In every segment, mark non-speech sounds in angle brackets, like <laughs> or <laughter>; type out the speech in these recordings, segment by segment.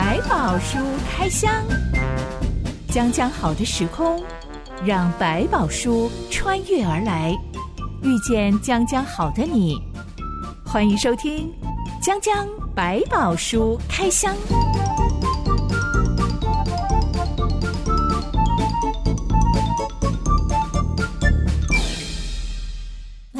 百宝书开箱，将将好的时空，让百宝书穿越而来，遇见将将好的你。欢迎收听《将将百宝书开箱》。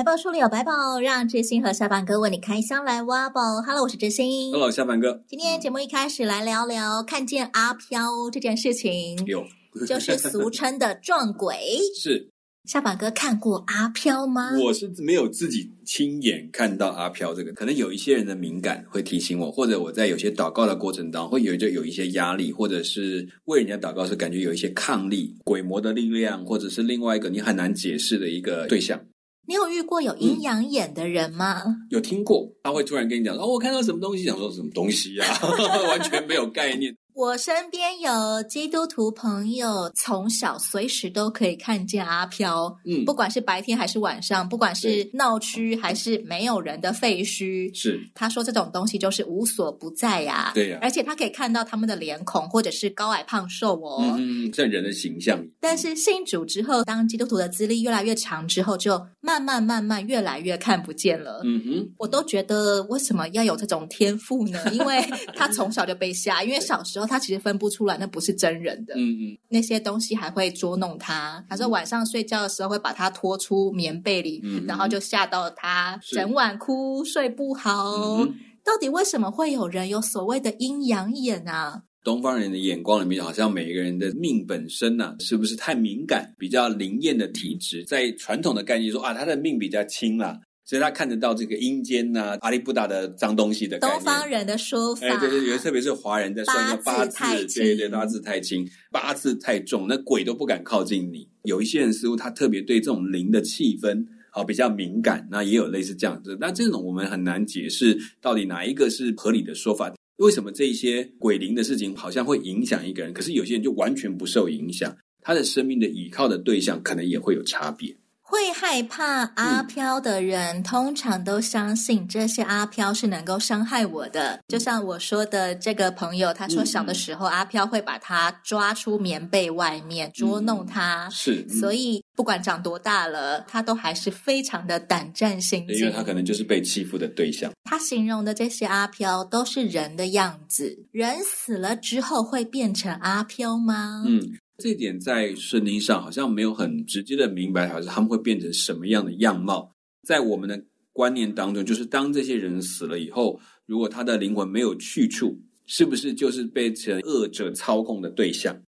百宝书里有百宝，让知心和下凡哥为你开箱来挖宝。Hello，我是知心。Hello，下凡哥。今天节目一开始来聊聊看见阿飘这件事情，有，就是俗称的 <laughs> 撞鬼。是，下凡哥看过阿飘吗？我是没有自己亲眼看到阿飘这个，可能有一些人的敏感会提醒我，或者我在有些祷告的过程当中会有就有一些压力，或者是为人家祷告时感觉有一些抗力、鬼魔的力量，或者是另外一个你很难解释的一个对象。你有遇过有阴阳眼的人吗？嗯，有听过，他会突然跟你讲说：“哦，我看到什么东西，想说什么东西呀？” <laughs> 完全没有概念。我身边有基督徒朋友，从小随时都可以看见阿飘，嗯，不管是白天还是晚上，不管是闹区还是没有人的废墟，是他说这种东西就是无所不在呀，对呀，而且他可以看到他们的脸孔或者是高矮胖瘦哦，嗯，像人的形象。但是信主之后，当基督徒的资历越来越长之后，就慢慢慢慢越来越看不见了。嗯哼，我都觉得为什么要有这种天赋呢？因为他从小就被吓，因为小时候。他其实分不出来，那不是真人的。嗯嗯，那些东西还会捉弄他。他说晚上睡觉的时候会把他拖出棉被里，嗯、然后就吓到他整晚哭睡不好。嗯、到底为什么会有人有所谓的阴阳眼啊？东方人的眼光里面，好像每一个人的命本身呢、啊，是不是太敏感，比较灵验的体质？在传统的概念说啊，他的命比较轻啦。所以他看得到这个阴间呐、啊、阿里不达的脏东西的。东方人的说法，哎，对对对，特别是华人在算八字，八字对对，八字太轻，八字太重，那鬼都不敢靠近你。有一些人似乎他特别对这种灵的气氛好比较敏感，那也有类似这样子。那这种我们很难解释到底哪一个是合理的说法。为什么这些鬼灵的事情好像会影响一个人，可是有些人就完全不受影响？他的生命的倚靠的对象可能也会有差别。会害怕阿飘的人，嗯、通常都相信这些阿飘是能够伤害我的。就像我说的这个朋友，他说小的时候，嗯、阿飘会把他抓出棉被外面捉弄他，嗯、是，嗯、所以不管长多大了，他都还是非常的胆战心惊。因为他可能就是被欺负的对象。他形容的这些阿飘都是人的样子，人死了之后会变成阿飘吗？嗯。这点在圣经上好像没有很直接的明白，还是他们会变成什么样的样貌？在我们的观念当中，就是当这些人死了以后，如果他的灵魂没有去处，是不是就是被成恶者操控的对象？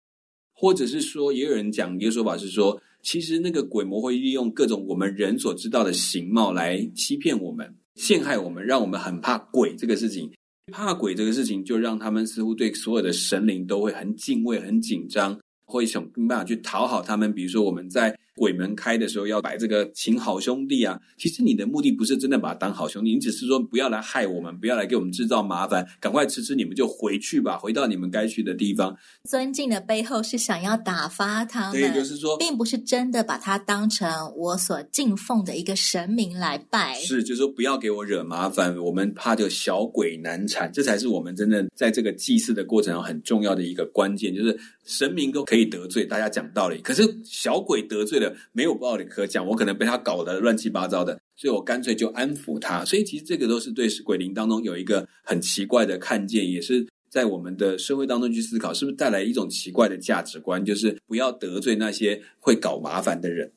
或者是说，也有人讲一个说法是说，其实那个鬼魔会利用各种我们人所知道的形貌来欺骗我们、陷害我们，让我们很怕鬼这个事情。怕鬼这个事情，就让他们似乎对所有的神灵都会很敬畏、很紧张。会想办法去讨好他们，比如说我们在鬼门开的时候要摆这个请好兄弟啊。其实你的目的不是真的把他当好兄弟，你只是说不要来害我们，不要来给我们制造麻烦，赶快吃吃你们就回去吧，回到你们该去的地方。尊敬的背后是想要打发他们，对，就是说，并不是真的把他当成我所敬奉的一个神明来拜。是，就是说不要给我惹麻烦，我们怕就小鬼难缠，这才是我们真正在这个祭祀的过程中很重要的一个关键，就是神明都可以得罪，大家讲道理，可是小鬼得罪了。没有道理可讲，我可能被他搞得乱七八糟的，所以我干脆就安抚他。所以其实这个都是对鬼灵当中有一个很奇怪的看见，也是在我们的社会当中去思考，是不是带来一种奇怪的价值观，就是不要得罪那些会搞麻烦的人。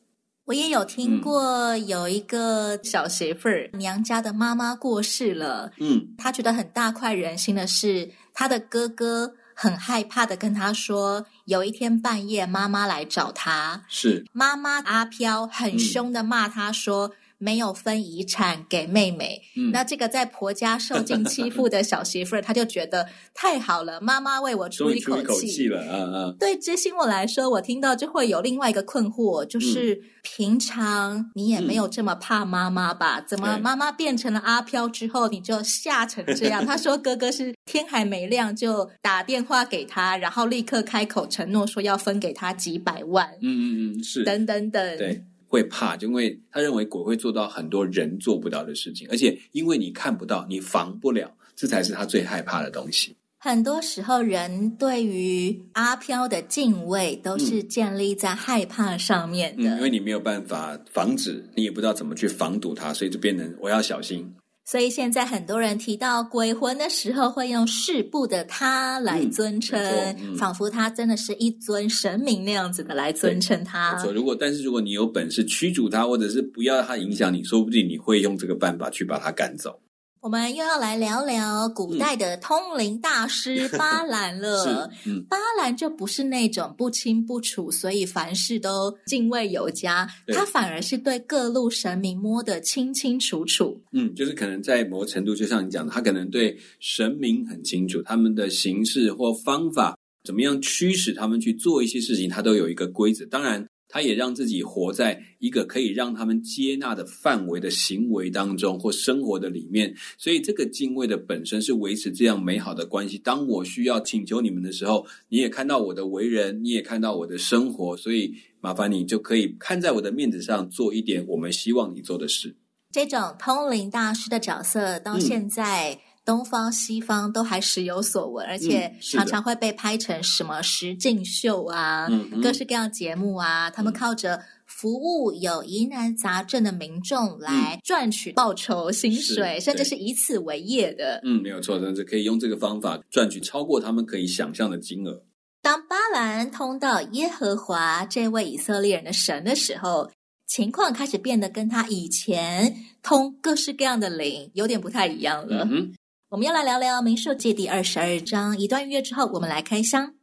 我也有听过有一个小媳妇儿，娘家的妈妈过世了，嗯，她觉得很大快人心的是她的哥哥。很害怕的跟他说，有一天半夜妈妈来找他，是妈妈阿飘很凶的骂他说。嗯没有分遗产给妹妹，嗯、那这个在婆家受 <laughs> 尽欺负的小媳妇儿，她就觉得太好了，妈妈为我出一口气，了，嗯嗯。对知心我来说，我听到就会有另外一个困惑，就是、嗯、平常你也没有这么怕妈妈吧？嗯、怎么妈妈变成了阿飘之后，你就吓成这样？<laughs> 他说哥哥是天还没亮就打电话给他，然后立刻开口承诺说要分给他几百万，嗯嗯嗯，是。等等等，对。会怕，就因为他认为鬼会做到很多人做不到的事情，而且因为你看不到，你防不了，这才是他最害怕的东西。很多时候，人对于阿飘的敬畏都是建立在害怕上面的。嗯，因为你没有办法防止，你也不知道怎么去防堵它，所以就变成我要小心。所以现在很多人提到鬼魂的时候，会用世部的他来尊称，嗯嗯、仿佛他真的是一尊神明那样子的来尊称他。没错，如果但是如果你有本事驱逐他，或者是不要他影响你，说不定你会用这个办法去把他赶走。我们又要来聊聊古代的通灵大师 <laughs> 巴兰了。嗯、巴兰就不是那种不清不楚，所以凡事都敬畏有加。他反而是对各路神明摸得清清楚楚。嗯，就是可能在某程度，就像你讲的，他可能对神明很清楚，他们的形式或方法怎么样驱使他们去做一些事情，他都有一个规则。当然。他也让自己活在一个可以让他们接纳的范围的行为当中或生活的里面，所以这个敬畏的本身是维持这样美好的关系。当我需要请求你们的时候，你也看到我的为人，你也看到我的生活，所以麻烦你就可以看在我的面子上做一点我们希望你做的事。这种通灵大师的角色到现在。嗯东方西方都还时有所闻，而且常常会被拍成什么实境秀啊，嗯、各式各样节目啊。嗯、他们靠着服务有疑难杂症的民众来赚取报酬薪水，甚至是以此为业的。嗯，没有错，甚至可以用这个方法赚取超过他们可以想象的金额。当巴兰通到耶和华这位以色列人的神的时候，情况开始变得跟他以前通各式各样的灵有点不太一样了。嗯我们要来聊聊《民数记》第二十二章。一段音乐之后，我们来开箱。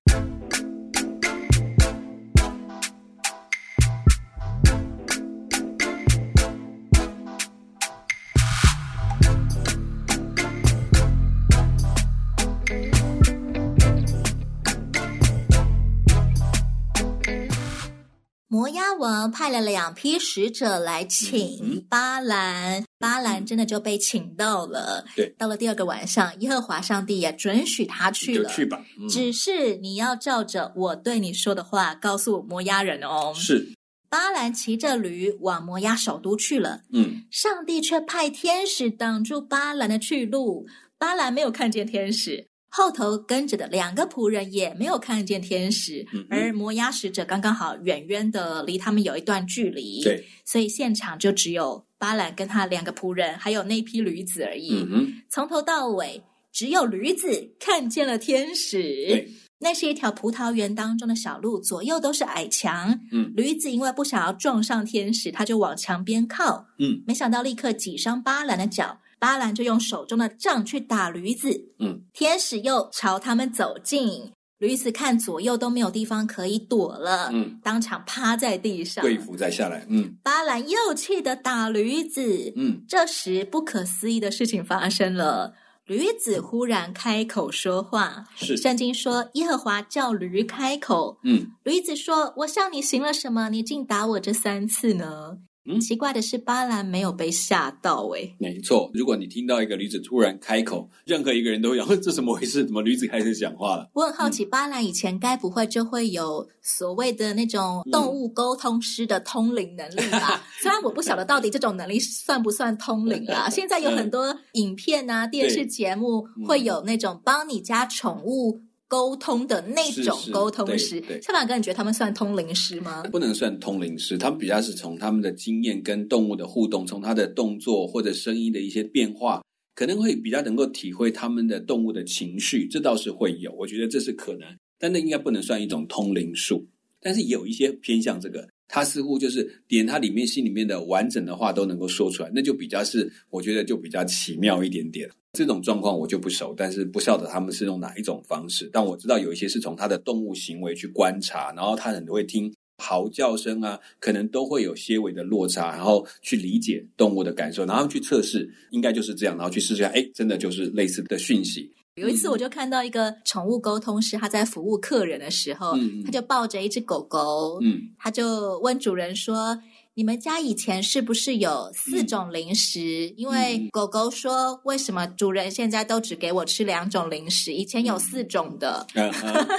派了两批使者来请巴兰，嗯、巴兰真的就被请到了。对，到了第二个晚上，耶和华上帝也准许他去了。就去吧，嗯、只是你要照着我对你说的话告诉摩押人哦。是，巴兰骑着驴往摩押首都去了。嗯，上帝却派天使挡住巴兰的去路，巴兰没有看见天使。后头跟着的两个仆人也没有看见天使，嗯、而摩押使者刚刚好远远的离他们有一段距离，对，所以现场就只有巴兰跟他两个仆人，还有那批驴子而已。嗯，从头到尾只有驴子看见了天使。那是一条葡萄园当中的小路，左右都是矮墙。嗯，驴子因为不想要撞上天使，他就往墙边靠。嗯，没想到立刻挤伤巴兰的脚。巴兰就用手中的杖去打驴子，嗯，天使又朝他们走近，驴子看左右都没有地方可以躲了，嗯，当场趴在地上，跪伏再下来，嗯，巴兰又气得打驴子，嗯，这时不可思议的事情发生了，驴子忽然开口说话，是，圣经说耶和华叫驴开口，嗯，驴子说：“我向你行了什么？你竟打我这三次呢？”嗯，奇怪的是，巴兰没有被吓到。诶，没错。如果你听到一个驴子突然开口，任何一个人都会想：这怎么回事？怎么驴子开始讲话了？我很好奇，嗯、巴兰以前该不会就会有所谓的那种动物沟通师的通灵能力吧？嗯、<laughs> 虽然我不晓得到底这种能力算不算通灵啦。<laughs> 现在有很多影片啊、电视节目会有那种帮你家宠物。沟通的那种沟通师，夏马哥，你觉得他们算通灵师吗？不能算通灵师，他们比较是从他们的经验跟动物的互动，从他的动作或者声音的一些变化，可能会比较能够体会他们的动物的情绪，这倒是会有，我觉得这是可能，但那应该不能算一种通灵术，但是也有一些偏向这个，他似乎就是连他里面心里面的完整的话都能够说出来，那就比较是，我觉得就比较奇妙一点点。这种状况我就不熟，但是不晓得他们是用哪一种方式。但我知道有一些是从他的动物行为去观察，然后他很会听嚎叫声啊，可能都会有些微的落差，然后去理解动物的感受，然后去测试，应该就是这样，然后去试试看，哎，真的就是类似的讯息。有一次我就看到一个宠物沟通师，他在服务客人的时候，嗯、他就抱着一只狗狗，嗯，他就问主人说。你们家以前是不是有四种零食？嗯、因为狗狗说：“为什么主人现在都只给我吃两种零食？以前有四种的。嗯”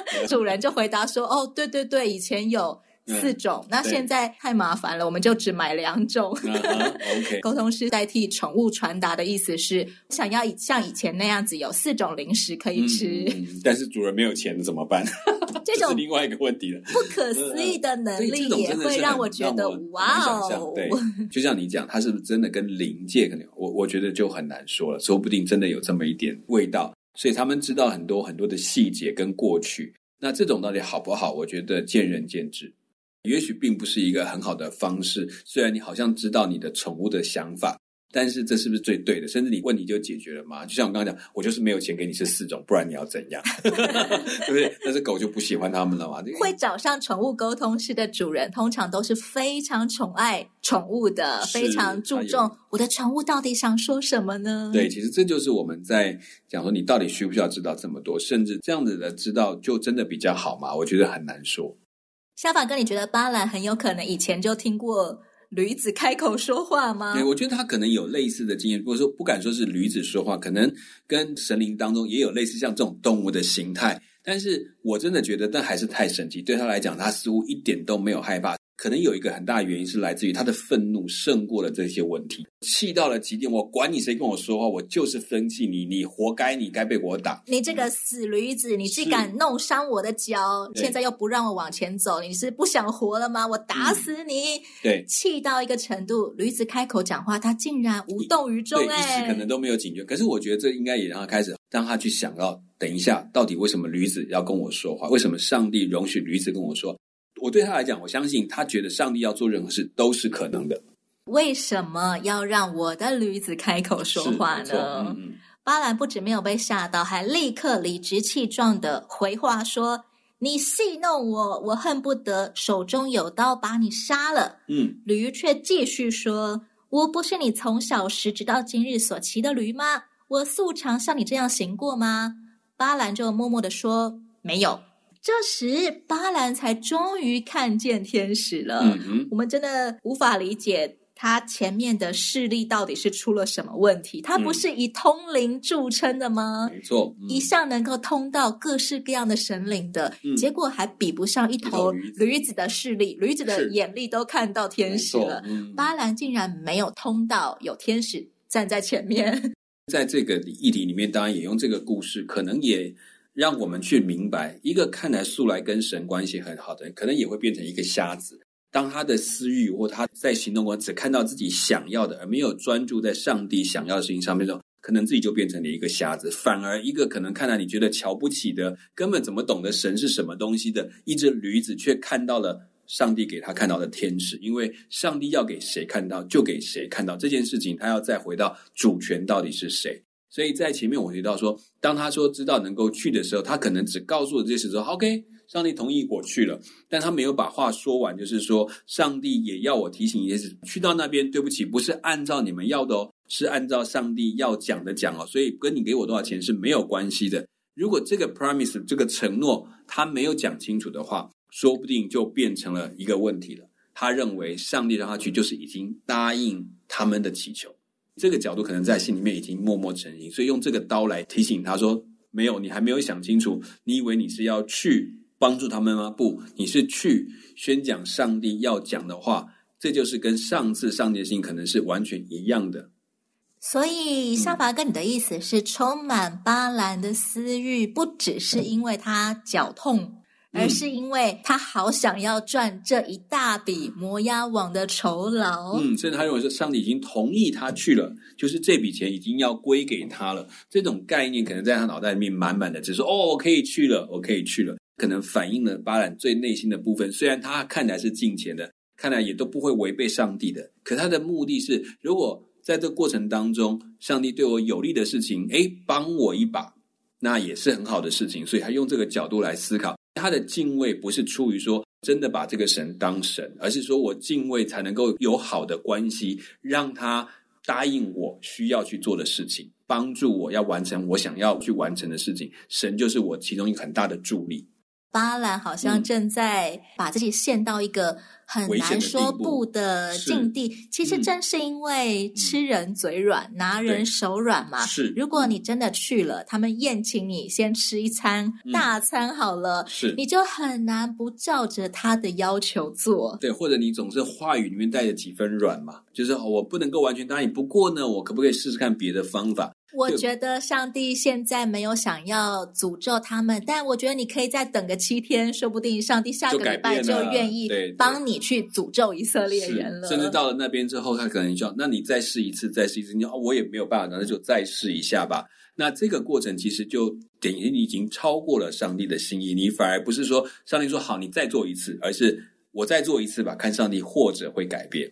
<laughs> 主人就回答说：“哦，对对对，以前有四种。那现在太麻烦了，我们就只买两种。OK，<laughs> 沟通师代替宠物传达的意思是，想要像以前那样子有四种零食可以吃，但是主人没有钱怎么办？<laughs> 这种是另外一个问题了。不可思议的能力也会让我觉得哇哦！对，就像你讲，它是不是真的跟灵界可能？我我觉得就很难说了，说不定真的有这么一点味道。所以他们知道很多很多的细节跟过去。那这种到底好不好？我觉得见仁见智。也许并不是一个很好的方式。虽然你好像知道你的宠物的想法。但是这是不是最对的？甚至你问题就解决了吗？就像我刚刚讲，我就是没有钱给你吃四种，不然你要怎样？<laughs> 对不对？但是狗就不喜欢他们了嘛？<laughs> 会找上宠物沟通师的主人，通常都是非常宠爱宠物的，非常注重我的宠物到底想说什么呢？对，其实这就是我们在讲说，你到底需不需要知道这么多？甚至这样子的知道，就真的比较好吗？我觉得很难说。小法哥，你觉得巴兰很有可能以前就听过？驴子开口说话吗？对，我觉得他可能有类似的经验，不过说不敢说是驴子说话，可能跟神灵当中也有类似像这种动物的形态。但是我真的觉得，但还是太神奇。对他来讲，他似乎一点都没有害怕。可能有一个很大的原因是来自于他的愤怒胜过了这些问题，气到了极点。我管你谁跟我说话，我就是生气你，你活该，你该被我打。你这个死驴子，你竟敢弄伤我的脚，现在又不让我往前走，你是不想活了吗？我打死你！嗯、对，气到一个程度，驴子开口讲话，他竟然无动于衷，哎，一时可能都没有警觉。可是我觉得这应该也让他开始，让他去想到，等一下，到底为什么驴子要跟我说话？为什么上帝容许驴子跟我说？我对他来讲，我相信他觉得上帝要做任何事都是可能的。为什么要让我的驴子开口说话呢？巴兰不止没有被吓到，还立刻理直气壮的回话说：“你戏弄我，我恨不得手中有刀把你杀了。”嗯，驴却继续说：“我不是你从小时直到今日所骑的驴吗？我素常像你这样行过吗？”巴兰就默默的说：“没有。”这时，巴兰才终于看见天使了。嗯，我们真的无法理解他前面的视力到底是出了什么问题。他不是以通灵著称的吗？没错，一向能够通到各式各样的神灵的，嗯、结果还比不上一头驴子的视力。驴子的眼力都看到天使了，嗯、巴兰竟然没有通到有天使站在前面。在这个议题里面，当然也用这个故事，可能也。让我们去明白，一个看来素来跟神关系很好的人，可能也会变成一个瞎子。当他的私欲或他在行动中只看到自己想要的，而没有专注在上帝想要的事情上面的时候，可能自己就变成了一个瞎子。反而一个可能看来你觉得瞧不起的，根本怎么懂得神是什么东西的一只驴子，却看到了上帝给他看到的天使。因为上帝要给谁看到，就给谁看到这件事情，他要再回到主权到底是谁。所以在前面我提到说，当他说知道能够去的时候，他可能只告诉我这些事说，OK，上帝同意我去了，但他没有把话说完，就是说上帝也要我提醒一件事，去到那边，对不起，不是按照你们要的哦，是按照上帝要讲的讲哦，所以跟你给我多少钱是没有关系的。如果这个 promise 这个承诺他没有讲清楚的话，说不定就变成了一个问题了。他认为上帝让他去，就是已经答应他们的祈求。这个角度可能在心里面已经默默成型，所以用这个刀来提醒他说：“没有，你还没有想清楚。你以为你是要去帮助他们吗？不，你是去宣讲上帝要讲的话。这就是跟上次上帝的心可能是完全一样的。所以，夏娃跟你的意思是，充满巴兰的私欲，不只是因为他脚痛。”而是因为他好想要赚这一大笔摩押网的酬劳，嗯，甚至他认为说上帝已经同意他去了，就是这笔钱已经要归给他了。这种概念可能在他脑袋里面满满的，只是哦，我可以去了，我可以去了，可能反映了巴兰最内心的部分。虽然他看来是敬钱的，看来也都不会违背上帝的，可他的目的是，如果在这过程当中，上帝对我有利的事情，诶，帮我一把，那也是很好的事情。所以他用这个角度来思考。他的敬畏不是出于说真的把这个神当神，而是说我敬畏才能够有好的关系，让他答应我需要去做的事情，帮助我要完成我想要去完成的事情。神就是我其中一个很大的助力。巴兰好像正在把自己陷到一个很难说不的境地。其实正是因为吃人嘴软，嗯、拿人手软嘛。是，如果你真的去了，他们宴请你先吃一餐大餐好了，是，你就很难不照着他的要求做。对，或者你总是话语里面带着几分软嘛，就是我不能够完全答应。不过呢，我可不可以试试看别的方法？我觉得上帝现在没有想要诅咒他们，但我觉得你可以再等个七天，说不定上帝下个礼拜就愿意帮你去诅咒以色列人了。甚至到了那边之后，他可能就要，那你再试一次，再试一次，你说，哦，我也没有办法，那就再试一下吧。那这个过程其实就等于你已经超过了上帝的心意，你反而不是说上帝说好，你再做一次，而是我再做一次吧，看上帝或者会改变。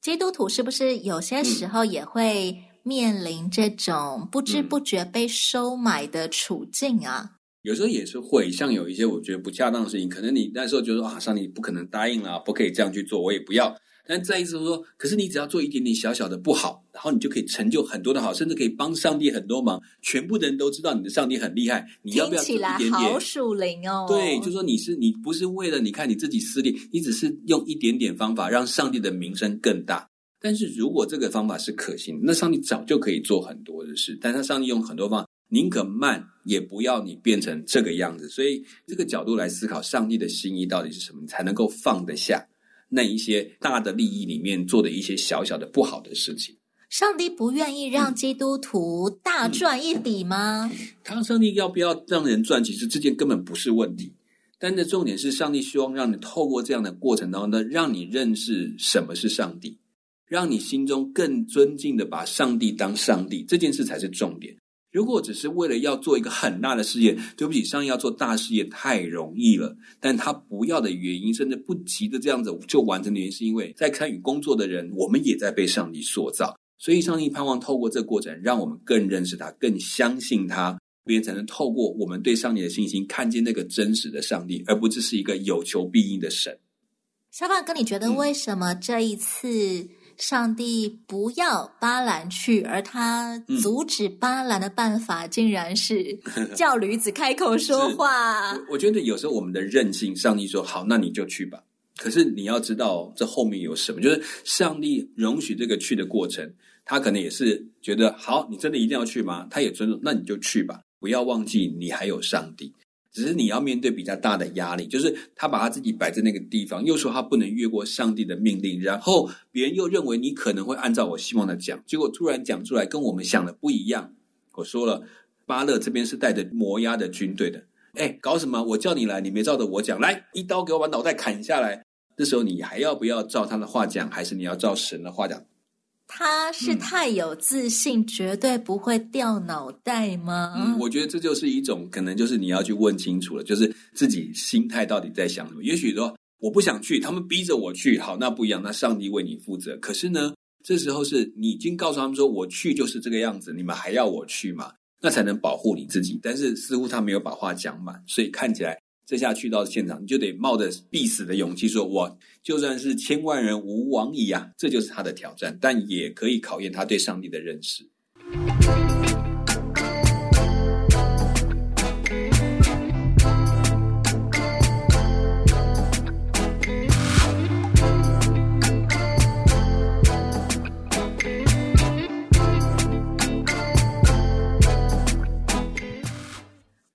基督徒是不是有些时候也会、嗯？面临这种不知不觉被收买的处境啊，嗯、有时候也是会像有一些我觉得不恰当的事情，可能你那时候就说啊，上帝不可能答应了，不可以这样去做，我也不要。但再一次说，可是你只要做一点点小小的不好，然后你就可以成就很多的好，甚至可以帮上帝很多忙，全部的人都知道你的上帝很厉害。你要不要做一点点？听起来好属灵哦。对，就说你是你不是为了你看你自己私利，你只是用一点点方法让上帝的名声更大。但是如果这个方法是可行，那上帝早就可以做很多的事。但他上帝用很多方法，宁可慢，也不要你变成这个样子。所以这个角度来思考，上帝的心意到底是什么，你才能够放得下那一些大的利益里面做的一些小小的不好的事情。上帝不愿意让基督徒大赚一笔吗？他、嗯、上帝要不要让人赚？其实这件根本不是问题。但这重点是，上帝希望让你透过这样的过程当中呢，让你认识什么是上帝。让你心中更尊敬的把上帝当上帝，这件事才是重点。如果只是为了要做一个很大的事业，对不起，上帝要做大事业太容易了。但他不要的原因，甚至不急的这样子就完成的原因，是因为在参与工作的人，我们也在被上帝塑造。所以，上帝盼望透过这个过程，让我们更认识他，更相信他，别人才能透过我们对上帝的信心，看见那个真实的上帝，而不只是一个有求必应的神。小胖哥，你觉得为什么这一次？嗯上帝不要巴兰去，而他阻止巴兰的办法，竟然是 <laughs> 叫驴子开口说话。我，我觉得有时候我们的任性，上帝说好，那你就去吧。可是你要知道，这后面有什么？就是上帝容许这个去的过程，他可能也是觉得好，你真的一定要去吗？他也尊重，那你就去吧。不要忘记，你还有上帝。只是你要面对比较大的压力，就是他把他自己摆在那个地方，又说他不能越过上帝的命令，然后别人又认为你可能会按照我希望的讲，结果突然讲出来跟我们想的不一样。我说了，巴勒这边是带着摩押的军队的，哎，搞什么？我叫你来，你没照着我讲，来一刀给我把脑袋砍下来。这时候你还要不要照他的话讲，还是你要照神的话讲？他是太有自信，嗯、绝对不会掉脑袋吗？嗯，我觉得这就是一种可能，就是你要去问清楚了，就是自己心态到底在想什么。也许说我不想去，他们逼着我去，好，那不一样，那上帝为你负责。可是呢，这时候是你已经告诉他们说，我去就是这个样子，你们还要我去吗？那才能保护你自己。但是似乎他没有把话讲满，所以看起来。这下去到现场，你就得冒着必死的勇气说：“我就算是千万人吾往矣啊！”这就是他的挑战，但也可以考验他对上帝的认识。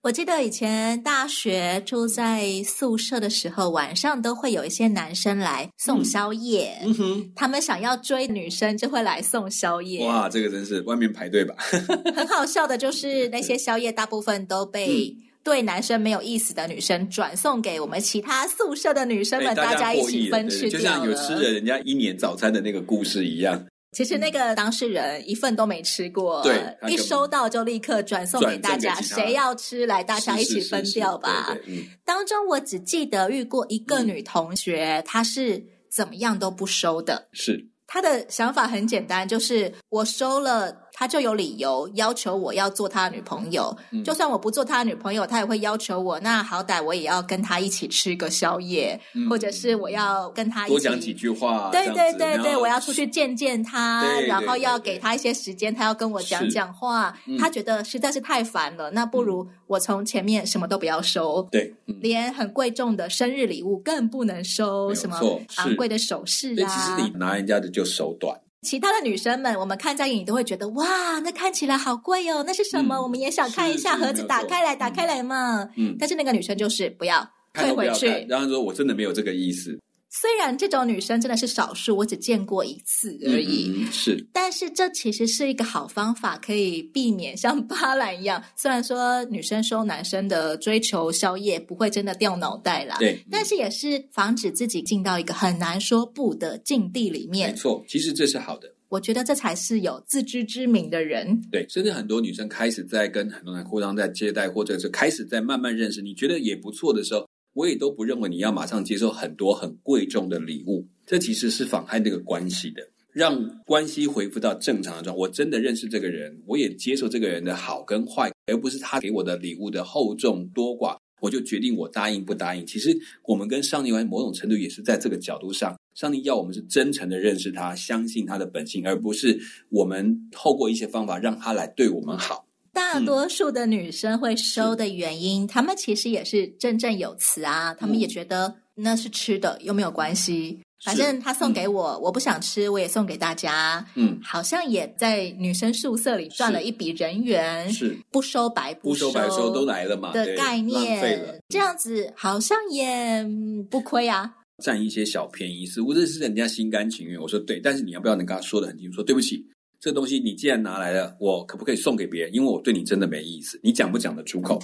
我记得以前大学住在宿舍的时候，晚上都会有一些男生来送宵夜。嗯哼，他们想要追女生，就会来送宵夜。哇，这个真是外面排队吧？<laughs> 很好笑的，就是那些宵夜大部分都被对男生没有意思的女生转送给我们其他宿舍的女生们，大家一起分吃掉了。就像有吃了人家一年早餐的那个故事一样。其实那个当事人一份都没吃过，对，一收到就立刻转送给大家，谁要吃来大家一起分掉吧。是是是是对对，嗯，当中我只记得遇过一个女同学，嗯，她是怎么样都不收的，是。她的想法很简单，就是我收了他就有理由要求我要做他的女朋友。嗯、就算我不做他的女朋友，他也会要求我。那好歹我也要跟他一起吃个宵夜，嗯、或者是我要跟他一起多讲几句话。对对对对，我要出去见见他，然后要给他一些时间，他要跟我讲讲话。嗯、他觉得实在是太烦了，那不如我从前面什么都不要收。对，嗯、连很贵重的生日礼物更不能收，什么昂贵的首饰啊。其实你拿人家的就手短。其他的女生们，我们看在眼里都会觉得哇，那看起来好贵哦，那是什么？嗯、我们也想看一下盒子，打开来，打开来嘛。嗯，但是那个女生就是不要退回去，然后说我真的没有这个意思。虽然这种女生真的是少数，我只见过一次而已。嗯，是，但是这其实是一个好方法，可以避免像巴兰一样。<laughs> 虽然说女生收男生的追求宵夜不会真的掉脑袋啦，对，但是也是防止自己进到一个很难说不的境地里面。没错，其实这是好的。我觉得这才是有自知之明的人。对，甚至很多女生开始在跟很多男互相在接待，或者是开始在慢慢认识，你觉得也不错的时候。我也都不认为你要马上接受很多很贵重的礼物，这其实是妨害那个关系的，让关系恢复到正常的状态。我真的认识这个人，我也接受这个人的好跟坏，而不是他给我的礼物的厚重多寡，我就决定我答应不答应。其实我们跟上帝关系某种程度也是在这个角度上，上帝要我们是真诚的认识他，相信他的本性，而不是我们透过一些方法让他来对我们好。大多数的女生会收的原因，她、嗯、们其实也是振振有词啊。她、嗯、们也觉得那是吃的，又没有关系。反正他送给我，嗯、我不想吃，我也送给大家。嗯，好像也在女生宿舍里赚了一笔人缘。是不收白不收，不收白收都来了嘛的概念，这样子好像也不亏啊。占一些小便宜，似乎这是人家心甘情愿。我说对，但是你要不要能跟他说的很清楚？说对不起。这东西你既然拿来了，我可不可以送给别人？因为我对你真的没意思。你讲不讲得出口？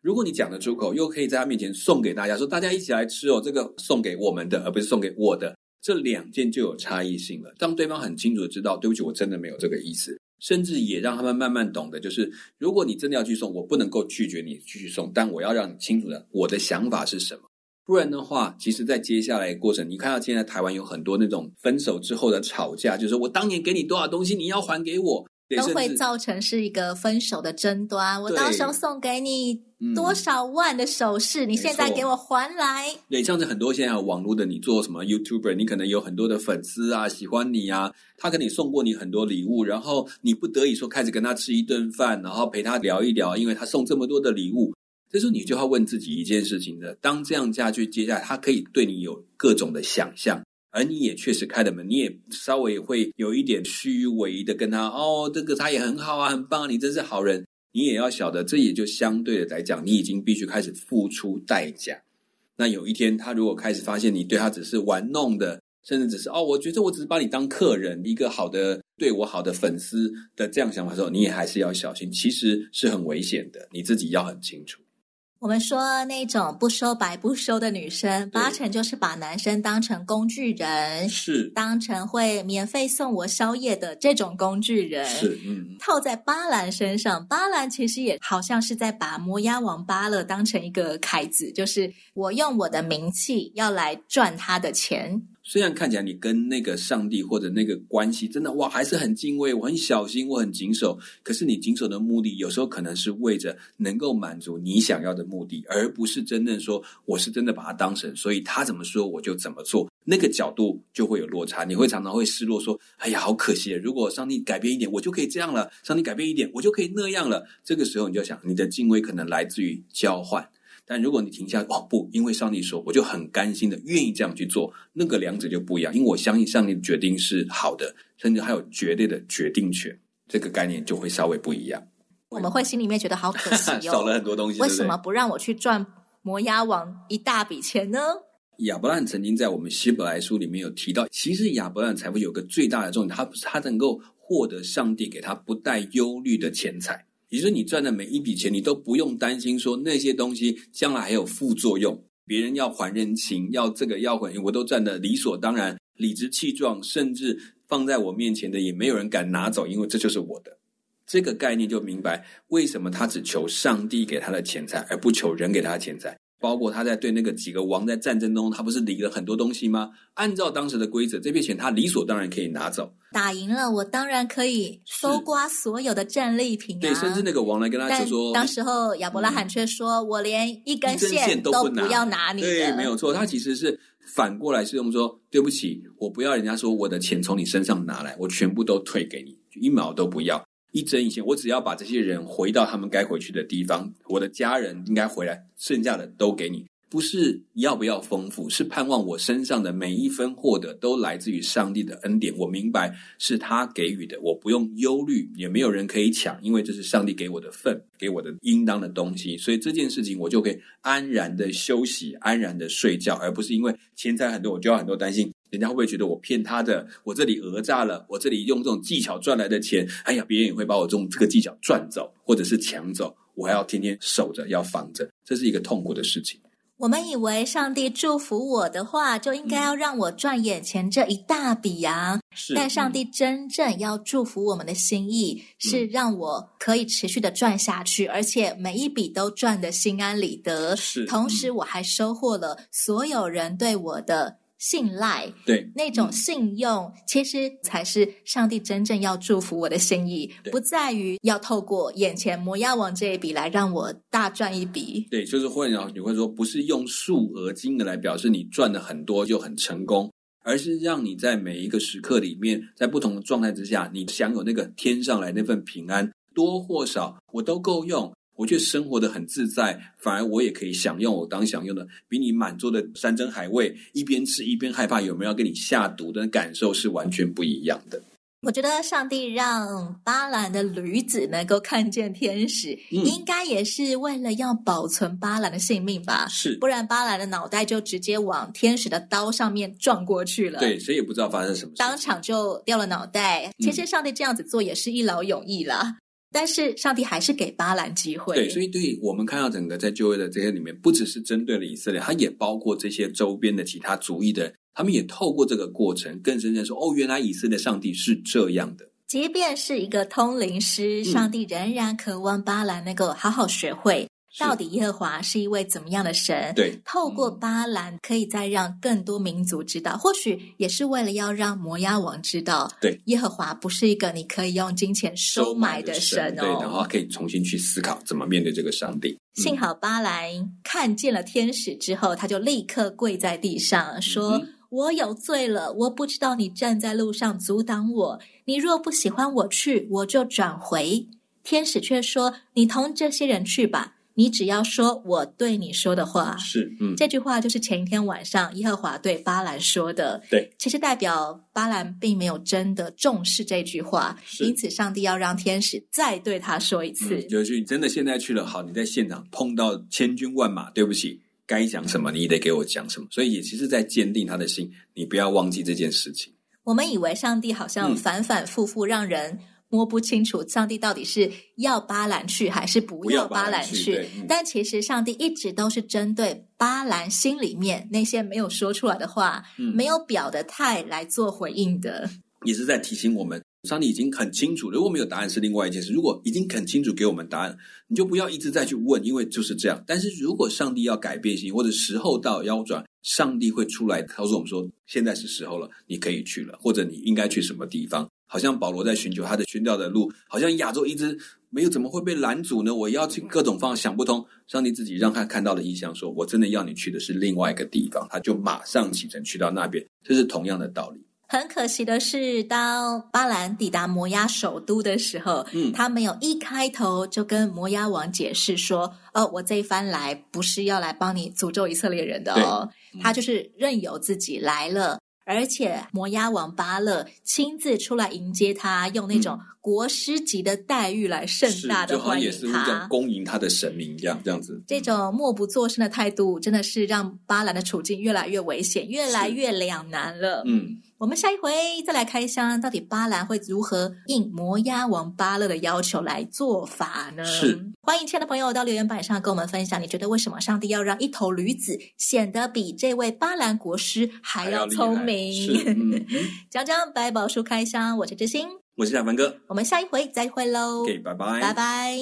如果你讲得出口，又可以在他面前送给大家，说大家一起来吃哦，这个送给我们的，而不是送给我的，这两件就有差异性了。当对方很清楚的知道，对不起，我真的没有这个意思，甚至也让他们慢慢懂得，就是如果你真的要去送，我不能够拒绝你继续送，但我要让你清楚的，我的想法是什么。不然的话，其实，在接下来的过程，你看到现在台湾有很多那种分手之后的吵架，就是我当年给你多少东西，你要还给我，都会造成是一个分手的争端。我到时候送给你多少万的首饰，嗯、你现在给我还来。对，像是很多现在有网络的，你做什么 YouTuber，你可能有很多的粉丝啊，喜欢你啊，他给你送过你很多礼物，然后你不得已说开始跟他吃一顿饭，然后陪他聊一聊，因为他送这么多的礼物。这时候你就要问自己一件事情的：当这样下去，接下来他可以对你有各种的想象，而你也确实开了门，你也稍微会有一点虚伪的跟他哦，这个他也很好啊，很棒啊，你真是好人。你也要晓得，这也就相对的来讲，你已经必须开始付出代价。那有一天，他如果开始发现你对他只是玩弄的，甚至只是哦，我觉得我只是把你当客人，一个好的对我好的粉丝的这样想法的时候，你也还是要小心，其实是很危险的，你自己要很清楚。我们说那种不收白不收的女生，八成就是把男生当成工具人，是当成会免费送我宵夜的这种工具人。是，嗯，套在巴兰身上，巴兰其实也好像是在把摩押王巴勒当成一个凯子，就是我用我的名气要来赚他的钱。虽然看起来你跟那个上帝或者那个关系真的哇，还是很敬畏，我很小心，我很谨守。可是你谨守的目的，有时候可能是为着能够满足你想要的目的，而不是真正说我是真的把他当神，所以他怎么说我就怎么做。那个角度就会有落差，你会常常会失落，说：“哎呀，好可惜！如果上帝改变一点，我就可以这样了；上帝改变一点，我就可以那样了。”这个时候你就想，你的敬畏可能来自于交换。但如果你停下哦不，因为上帝说，我就很甘心的愿意这样去做，那个两者就不一样。因为我相信上帝的决定是好的，甚至还有绝对的决定权，这个概念就会稍微不一样。我们会心里面觉得好可惜哦，<laughs> 少了很多东西。为什么不让我去赚摩押王一大笔钱呢？亚伯兰曾经在我们希伯来书里面有提到，其实亚伯兰财富有个最大的重点，他不是他能够获得上帝给他不带忧虑的钱财。也就是你赚的每一笔钱，你都不用担心说那些东西将来还有副作用，别人要还人情，要这个要还，我都赚得理所当然、理直气壮，甚至放在我面前的也没有人敢拿走，因为这就是我的。这个概念就明白为什么他只求上帝给他的钱财，而不求人给他的钱财，包括他在对那个几个王在战争中，他不是理了很多东西吗？按照当时的规则，这笔钱他理所当然可以拿走。打赢了，我当然可以搜刮所有的战利品啊！对，甚至那个王来跟他就说，当时候亚伯拉罕却说：“嗯、我连一根线都不要拿你。”对，没有错，他其实是反过来是用说：“对不起，我不要人家说我的钱从你身上拿来，我全部都退给你，一毛都不要，一针一线，我只要把这些人回到他们该回去的地方，我的家人应该回来，剩下的都给你。”不是要不要丰富，是盼望我身上的每一分获得都来自于上帝的恩典。我明白是他给予的，我不用忧虑，也没有人可以抢，因为这是上帝给我的份，给我的应当的东西。所以这件事情我就可以安然的休息，安然的睡觉，而不是因为钱财很多，我就要很多担心，人家会不会觉得我骗他的？我这里讹诈了，我这里用这种技巧赚来的钱，哎呀，别人也会把我用这个技巧赚走，或者是抢走，我还要天天守着，要防着，这是一个痛苦的事情。我们以为上帝祝福我的话，就应该要让我赚眼前这一大笔呀。是，但上帝真正要祝福我们的心意，是让我可以持续的赚下去，而且每一笔都赚得心安理得。是，同时我还收获了所有人对我的。信赖，对，那种信用，嗯，其实才是上帝真正要祝福我的心意，不在于要透过眼前摩押王这一笔来让我大赚一笔。对，就是会然后你会说，不是用数额金额来表示你赚的很多就很成功，而是让你在每一个时刻里面，在不同的状态之下，你享有那个天上来那份平安，多或少我都够用。我觉得生活的很自在，反而我也可以享用我当享用的，比你满桌的山珍海味，一边吃一边害怕有没有要给你下毒的感受是完全不一样的。我觉得上帝让巴兰的驴子能够看见天使，嗯、应该也是为了要保存巴兰的性命吧？是，不然巴兰的脑袋就直接往天使的刀上面撞过去了。对，谁也不知道发生什么事，当场就掉了脑袋。其实上帝这样子做也是一劳永逸啦。嗯但是上帝还是给巴兰机会。对，所以对我们看到整个在旧约的这些里面，不只是针对了以色列，它也包括这些周边的其他族裔的，他们也透过这个过程，更深深说：哦，原来以色列上帝是这样的。即便是一个通灵师，上帝仍然渴望巴兰能够好好学会。到底耶和华是一位怎么样的神？对，透过巴兰，可以再让更多民族知道，或许也是为了要让摩押王知道，对，耶和华不是一个你可以用金钱收买的神哦。对，然后可以重新去思考怎么面对这个上帝。幸好巴兰看见了天使之后，他就立刻跪在地上说：“嗯、我有罪了，我不知道你站在路上阻挡我。你若不喜欢我去，我就转回。”天使却说：“你同这些人去吧。”你只要说我对你说的话，是，嗯，这句话就是前一天晚上耶和华对巴兰说的。对，其实代表巴兰并没有真的重视这句话，因此上帝要让天使再对他说一次。嗯，就是你真的现在去了，好，你在现场碰到千军万马，对不起，该讲什么你得给我讲什么。所以也其实在坚定他的心，你不要忘记这件事情。我们以为上帝好像反反复复让人。摸不清楚上帝到底是要巴兰去还是不要巴兰去，兰去嗯、但其实上帝一直都是针对巴兰心里面那些没有说出来的话、嗯、没有表的态来做回应的，也是在提醒我们，上帝已经很清楚，如果没有答案是另外一件事。如果已经很清楚给我们答案，你就不要一直再去问，因为就是这样。但是如果上帝要改变心，或者时候到腰转，上帝会出来告诉我们说，现在是时候了，你可以去了，或者你应该去什么地方。好像保罗在寻求他的寻找的路，好像亚洲一直没有，怎么会被拦阻呢？我要去各种方法想不通。上帝自己让他看到了异象，说我真的要你去的是另外一个地方，他就马上启程去到那边。这是同样的道理。很可惜的是，当巴兰抵达摩押首都的时候，嗯，他没有一开头就跟摩押王解释说：“哦，我这一番来不是要来帮你诅咒以色列人的哦。嗯”他就是任由自己来了。而且摩押王巴勒亲自出来迎接他，用那种国师级的待遇来盛大的欢迎他，恭迎他的神明一样，这样子。这种默不作声的态度，真的是让巴兰的处境越来越危险，越来越两难了。嗯。我们下一回再来开箱，到底巴兰会如何应摩押王巴勒的要求来做法呢？是，欢迎亲爱的朋友到留言板上跟我们分享，你觉得为什么上帝要让一头驴子显得比这位巴兰国师还要聪明？<laughs> 讲讲百宝书开箱，我是知心，我是小凡哥，我们下一回再会喽，给、okay, 拜拜，拜拜。